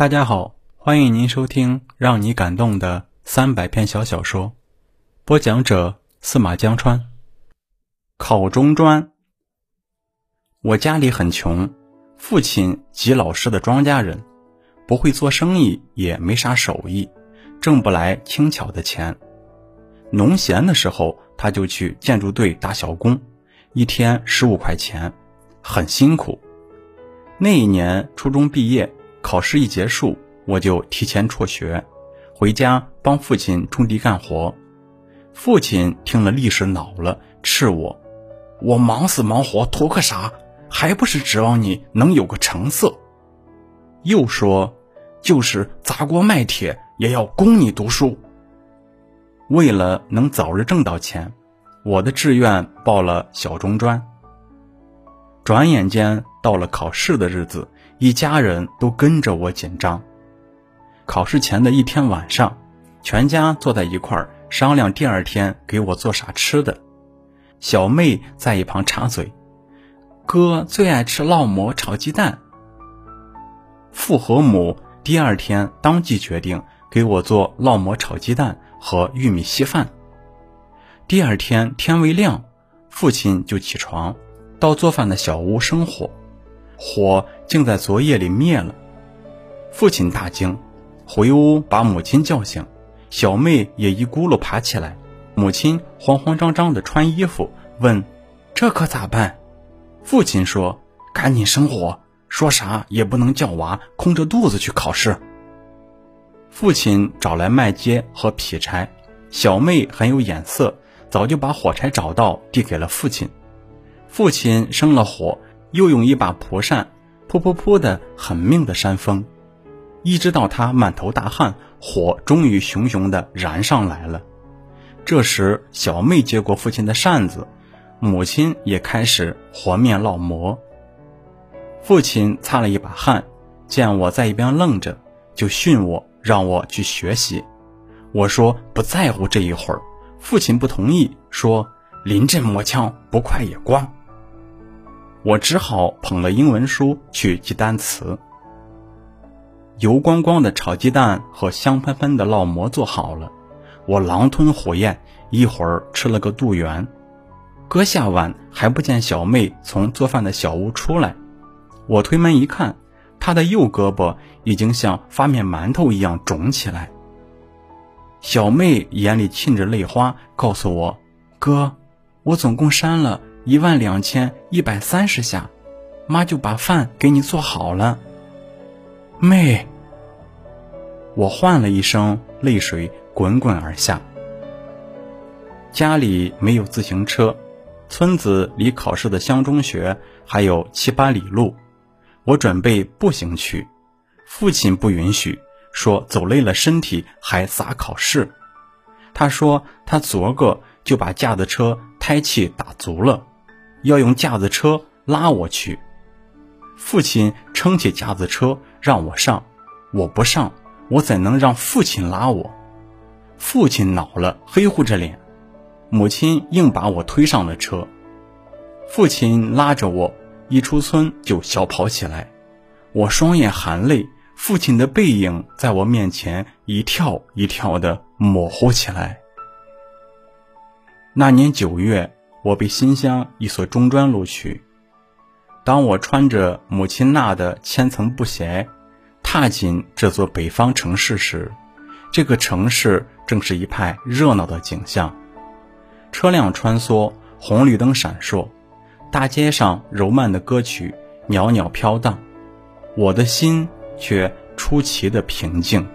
大家好，欢迎您收听让你感动的三百篇小小说，播讲者司马江川。考中专。我家里很穷，父亲及老实的庄稼人，不会做生意，也没啥手艺，挣不来轻巧的钱。农闲的时候，他就去建筑队打小工，一天十五块钱，很辛苦。那一年初中毕业。考试一结束，我就提前辍学，回家帮父亲种地干活。父亲听了立时恼了，斥我：“我忙死忙活图个啥？还不是指望你能有个成色。”又说：“就是砸锅卖铁也要供你读书。”为了能早日挣到钱，我的志愿报了小中专。转眼间到了考试的日子。一家人都跟着我紧张。考试前的一天晚上，全家坐在一块儿商量第二天给我做啥吃的。小妹在一旁插嘴：“哥最爱吃烙馍炒鸡蛋。”父和母第二天当即决定给我做烙馍炒鸡蛋和玉米稀饭。第二天天未亮，父亲就起床，到做饭的小屋生火。火竟在昨夜里灭了，父亲大惊，回屋把母亲叫醒，小妹也一咕噜爬起来，母亲慌慌张张地穿衣服，问：“这可咋办？”父亲说：“赶紧生火，说啥也不能叫娃空着肚子去考试。”父亲找来麦秸和劈柴，小妹很有眼色，早就把火柴找到，递给了父亲。父亲生了火。又用一把蒲扇，噗噗噗的狠命的扇风，一直到他满头大汗，火终于熊熊的燃上来了。这时，小妹接过父亲的扇子，母亲也开始和面烙馍。父亲擦了一把汗，见我在一边愣着，就训我，让我去学习。我说不在乎这一会儿。父亲不同意，说临阵磨枪，不快也光。我只好捧了英文书去记单词。油光光的炒鸡蛋和香喷喷的烙馍做好了，我狼吞虎咽，一会儿吃了个肚圆。搁下碗还不见小妹从做饭的小屋出来，我推门一看，她的右胳膊已经像发面馒头一样肿起来。小妹眼里噙着泪花，告诉我：“哥，我总共删了。”一万两千一百三十下，妈就把饭给你做好了。妹，我唤了一声，泪水滚滚而下。家里没有自行车，村子离考试的乡中学还有七八里路，我准备步行去。父亲不允许，说走累了身体还咋考试？他说他昨个就把架子车胎气打足了。要用架子车拉我去，父亲撑起架子车让我上，我不上，我怎能让父亲拉我？父亲恼了，黑乎着脸，母亲硬把我推上了车，父亲拉着我一出村就小跑起来，我双眼含泪，父亲的背影在我面前一跳一跳的模糊起来。那年九月。我被新乡一所中专录取。当我穿着母亲纳的千层布鞋，踏进这座北方城市时，这个城市正是一派热闹的景象。车辆穿梭，红绿灯闪烁，大街上柔慢的歌曲袅袅飘荡，我的心却出奇的平静。